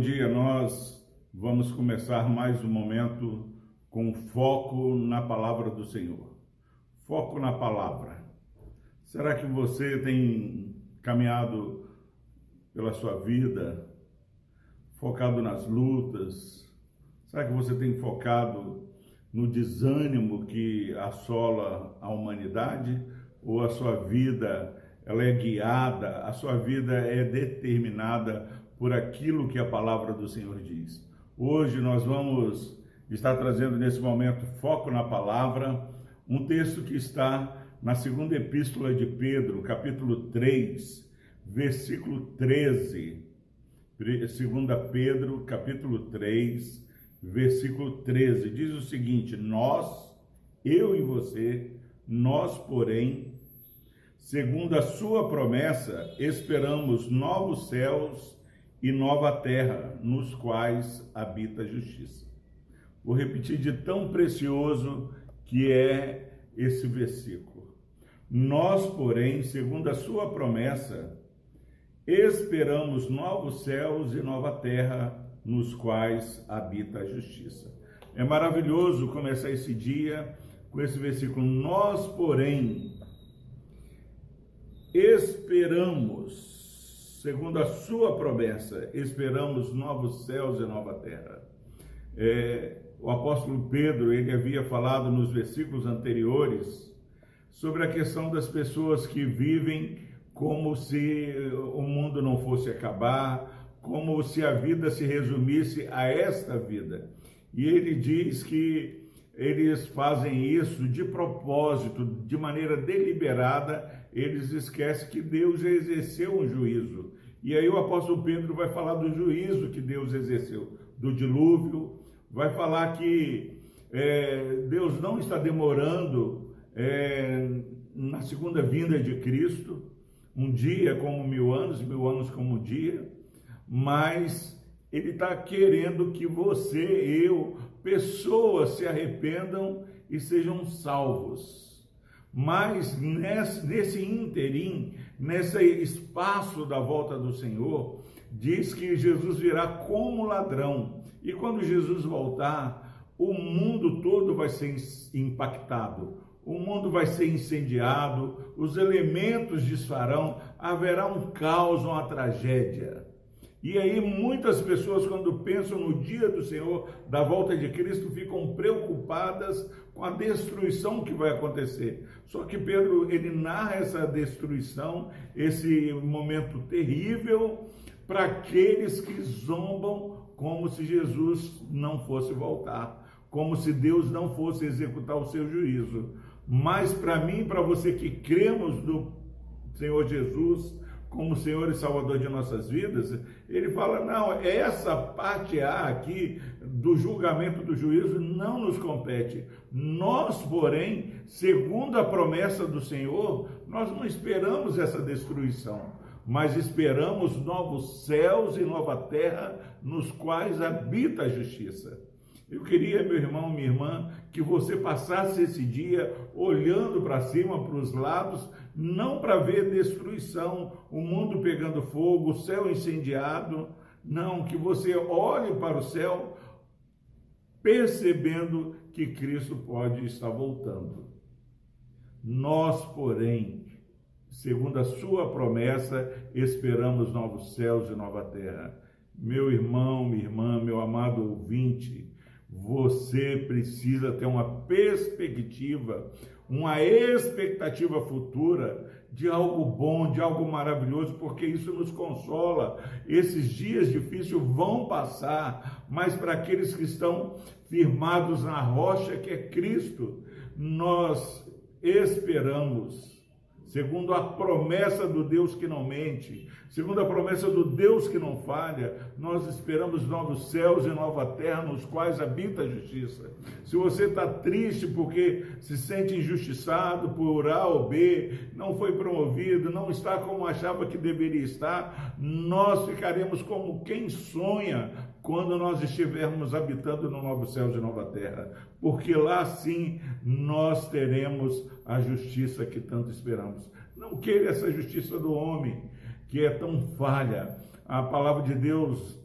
dia, nós vamos começar mais um momento com foco na palavra do Senhor. Foco na palavra. Será que você tem caminhado pela sua vida focado nas lutas? Será que você tem focado no desânimo que assola a humanidade? Ou a sua vida ela é guiada, a sua vida é determinada por aquilo que a palavra do Senhor diz. Hoje nós vamos estar trazendo nesse momento foco na palavra, um texto que está na segunda epístola de Pedro, capítulo 3, versículo 13. Segunda Pedro, capítulo 3, versículo 13, diz o seguinte: Nós, eu e você, nós, porém, segundo a sua promessa, esperamos novos céus e nova terra, nos quais habita a justiça. Vou repetir de tão precioso que é esse versículo. Nós, porém, segundo a sua promessa, esperamos novos céus e nova terra, nos quais habita a justiça. É maravilhoso começar esse dia com esse versículo. Nós, porém, esperamos segundo a sua promessa, esperamos novos céus e nova terra. É, o apóstolo Pedro, ele havia falado nos versículos anteriores sobre a questão das pessoas que vivem como se o mundo não fosse acabar, como se a vida se resumisse a esta vida. E ele diz que eles fazem isso de propósito, de maneira deliberada, eles esquecem que Deus já exerceu um juízo. E aí o apóstolo Pedro vai falar do juízo que Deus exerceu, do dilúvio, vai falar que é, Deus não está demorando é, na segunda vinda de Cristo, um dia como mil anos, mil anos como um dia, mas Ele está querendo que você, eu, pessoas se arrependam e sejam salvos. Mas nesse, nesse interim, nesse espaço da volta do Senhor, diz que Jesus virá como ladrão. E quando Jesus voltar, o mundo todo vai ser impactado, o mundo vai ser incendiado, os elementos desfarão, haverá um caos, uma tragédia. E aí muitas pessoas, quando pensam no dia do Senhor, da volta de Cristo, ficam preocupadas com a destruição que vai acontecer. Só que Pedro, ele narra essa destruição, esse momento terrível, para aqueles que zombam como se Jesus não fosse voltar, como se Deus não fosse executar o seu juízo. Mas para mim, para você que cremos no Senhor Jesus, como Senhor e Salvador de nossas vidas, ele fala: não, essa parte A aqui do julgamento do juízo não nos compete. Nós, porém, segundo a promessa do Senhor, nós não esperamos essa destruição, mas esperamos novos céus e nova terra nos quais habita a justiça. Eu queria, meu irmão, minha irmã, que você passasse esse dia olhando para cima, para os lados, não para ver destruição, o mundo pegando fogo, o céu incendiado, não, que você olhe para o céu percebendo que Cristo pode estar voltando. Nós, porém, segundo a sua promessa, esperamos novos céus e nova terra. Meu irmão, minha irmã, meu amado ouvinte, você precisa ter uma perspectiva, uma expectativa futura de algo bom, de algo maravilhoso, porque isso nos consola. Esses dias difíceis vão passar, mas para aqueles que estão firmados na rocha que é Cristo, nós esperamos segundo a promessa do Deus que não mente, segundo a promessa do Deus que não falha, nós esperamos novos céus e nova terra nos quais habita a justiça. Se você está triste porque se sente injustiçado por A ou B, não foi promovido, não está como achava que deveria estar, nós ficaremos como quem sonha quando nós estivermos habitando no novo céu e nova terra, porque lá sim nós teremos a justiça que tanto esperamos. Não queira essa justiça do homem, que é tão falha. A palavra de Deus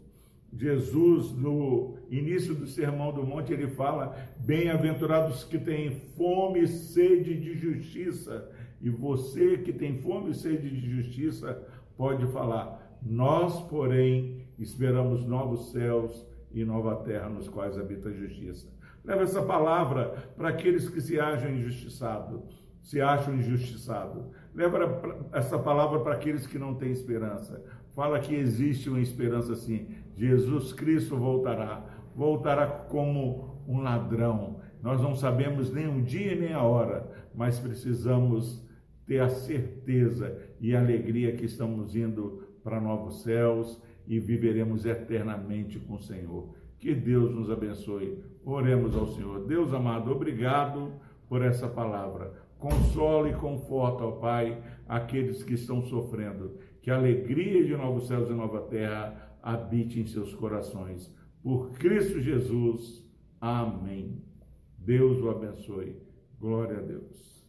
Jesus, no início do Sermão do Monte, ele fala: Bem-aventurados que têm fome e sede de justiça. E você que tem fome e sede de justiça, pode falar: Nós, porém, esperamos novos céus e nova terra nos quais habita a justiça. Leva essa palavra para aqueles que se acham injustiçados, se acham injustiçados. Leva essa palavra para aqueles que não têm esperança. Fala que existe uma esperança assim. Jesus Cristo voltará, voltará como um ladrão. Nós não sabemos nem o dia nem a hora, mas precisamos ter a certeza e a alegria que estamos indo para novos céus e viveremos eternamente com o Senhor. Que Deus nos abençoe. Oremos ao Senhor. Deus amado, obrigado por essa palavra. Consola e conforta, ó Pai, aqueles que estão sofrendo. Que a alegria de novos céus e nova terra habite em seus corações. Por Cristo Jesus. Amém. Deus o abençoe. Glória a Deus.